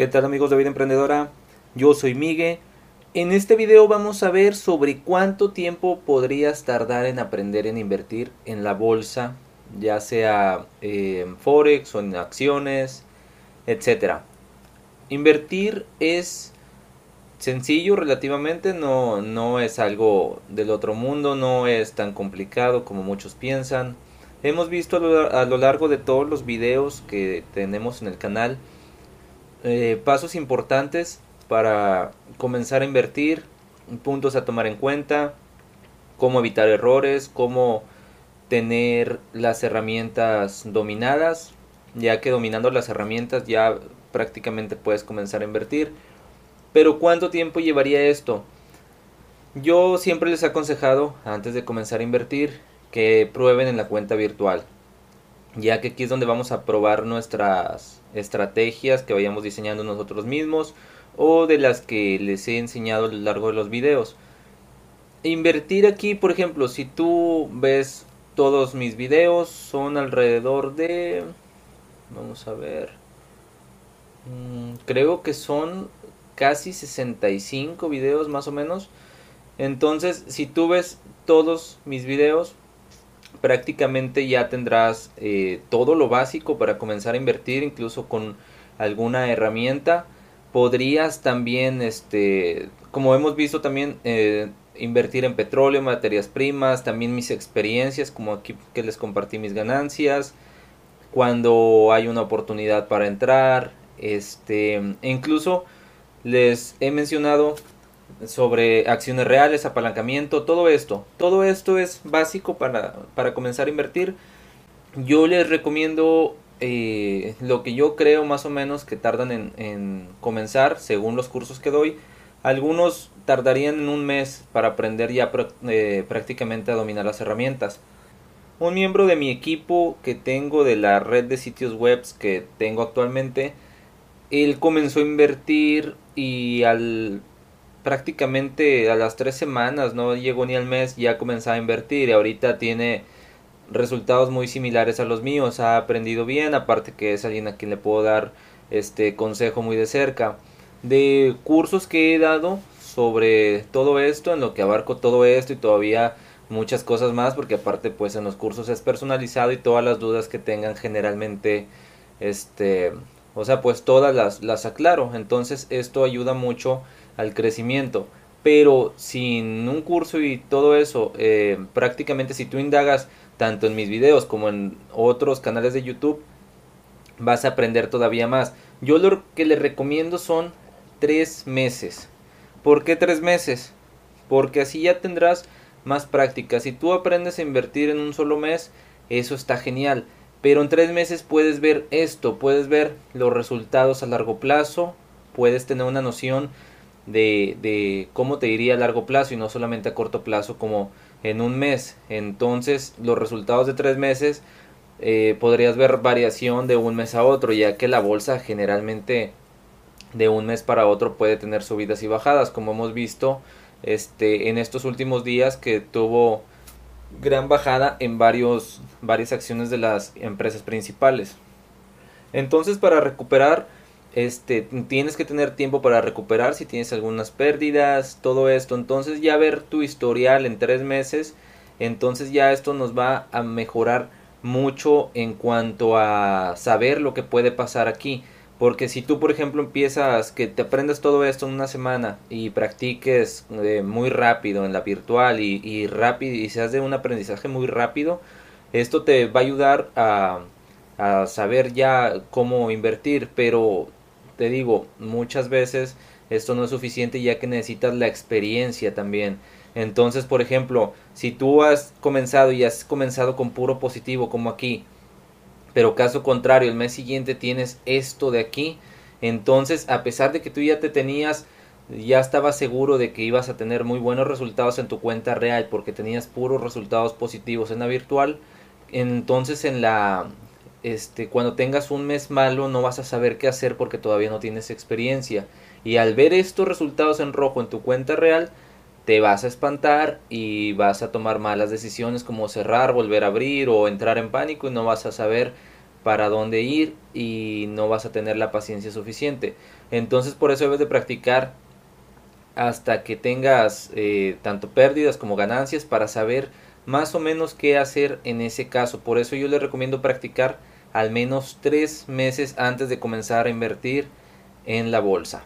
¿Qué tal amigos de Vida Emprendedora? Yo soy Miguel. En este video vamos a ver sobre cuánto tiempo podrías tardar en aprender en invertir en la bolsa, ya sea eh, en Forex o en acciones, etc. Invertir es sencillo relativamente, no, no es algo del otro mundo, no es tan complicado como muchos piensan. Hemos visto a lo, largo de todos los videos que tenemos en el canal eh, pasos importantes para comenzar a invertir, puntos a tomar en cuenta, cómo evitar errores, cómo tener las herramientas dominadas, ya que dominando las herramientas ya prácticamente puedes comenzar a invertir. Pero ¿cuánto tiempo llevaría esto? Yo siempre les he aconsejado antes de comenzar a invertir que prueben en la cuenta virtual, ya que aquí es donde vamos a probar nuestras estrategias que vayamos diseñando nosotros mismos o de las que les he enseñado a lo largo de los videos. Invertir aquí, por ejemplo, si tú ves todos mis videos, son alrededor de... Vamos a ver. Mm, creo que son casi 65 videos más o menos. Entonces, si tú ves todos mis videos, prácticamente ya tendrás eh, todo lo básico para comenzar a invertir, incluso con alguna herramienta. Podrías también, este, como hemos visto también, eh, invertir en petróleo, materias primas, también mis experiencias, como aquí que les compartí mis ganancias, cuando hay una oportunidad para entrar, este, e incluso les he mencionado sobre acciones reales, apalancamiento, todo esto. Todo esto es básico para, para comenzar a invertir. Yo les recomiendo eh, lo que yo creo más o menos que tardan en, en, comenzar según los cursos que doy. Algunos tardarían en un mes para aprender ya eh, prácticamente a dominar las herramientas. Un miembro de mi equipo que tengo de la red de sitios web que tengo actualmente, él comenzó a invertir y al prácticamente a las tres semanas, no llegó ni al mes, ya comenzaba a invertir y ahorita tiene resultados muy similares a los míos, ha aprendido bien, aparte que es alguien a quien le puedo dar este consejo muy de cerca. De cursos que he dado sobre todo esto, en lo que abarco todo esto y todavía muchas cosas más, porque aparte pues en los cursos es personalizado y todas las dudas que tengan generalmente este o sea pues todas las, las aclaro entonces esto ayuda mucho al crecimiento. Pero sin un curso y todo eso, eh, prácticamente si tú indagas tanto en mis videos como en otros canales de YouTube, vas a aprender todavía más. Yo lo que les recomiendo son tres meses. ¿Por qué tres meses? Porque así ya tendrás más práctica. Si tú aprendes a invertir en un solo mes, eso está genial. Pero en tres meses puedes ver esto, puedes ver los resultados a largo plazo, puedes tener una noción de, de cómo te iría a largo plazo y no solamente a corto plazo como en un mes. Entonces los resultados de tres meses eh, podrías ver variación de un mes a otro, ya que la bolsa generalmente de un mes para otro puede tener subidas y bajadas, como hemos visto este, en estos últimos días que tuvo gran bajada en varios, varias acciones de las empresas principales. Entonces para recuperar este tienes que tener tiempo para recuperar si tienes algunas pérdidas todo esto. Entonces ya ver tu historial en tres meses entonces ya esto nos va a mejorar mucho en cuanto a saber lo que puede pasar aquí. Porque si tú por ejemplo empiezas que te aprendas todo esto en una semana y practiques eh, muy rápido en la virtual y, rápido y seas de un aprendizaje muy rápido esto te va a ayudar a a saber ya cómo invertir, pero te digo, muchas veces esto no es suficiente ya que necesitas la experiencia también. Entonces, por ejemplo, si tú has comenzado y has comenzado con puro positivo como aquí, pero caso contrario, el mes siguiente tienes esto de aquí, entonces a pesar de que tú ya te tenías, ya estabas seguro de que ibas a tener muy buenos resultados en tu cuenta real porque tenías puros resultados positivos en la virtual, entonces en la este, cuando tengas un mes malo no vas a saber qué hacer porque todavía no tienes experiencia. Y al ver estos resultados en rojo en tu cuenta real, te vas a espantar y vas a tomar malas decisiones como cerrar, volver a abrir o entrar en pánico y no vas a saber para dónde ir y no vas a tener la paciencia suficiente. Entonces por eso debes de practicar hasta que tengas eh, tanto pérdidas como ganancias para saber más o menos qué hacer en ese caso. Por eso yo les recomiendo practicar al menos tres meses antes de comenzar a invertir en la bolsa.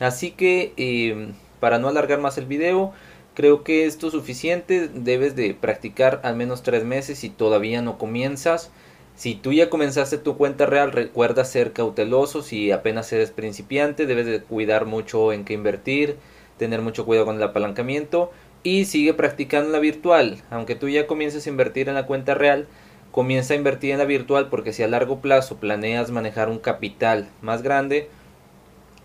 Así que em, para no alargar más el video, creo que esto es suficiente. Debes de practicar al menos tres meses si todavía no comienzas. Si tú ya comenzaste tu cuenta real, recuerda ser cauteloso. Si apenas eres principiante, debes de cuidar mucho en qué invertir, tener mucho cuidado con el apalancamiento y sigue practicando la virtual. Aunque tú ya comiences a invertir en la cuenta real, comienza a invertir en la virtual porque si a largo plazo planeas manejar un capital más grande,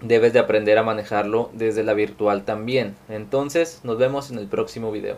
debes de aprender a manejarlo desde la virtual también. Entonces, nos vemos en el próximo video.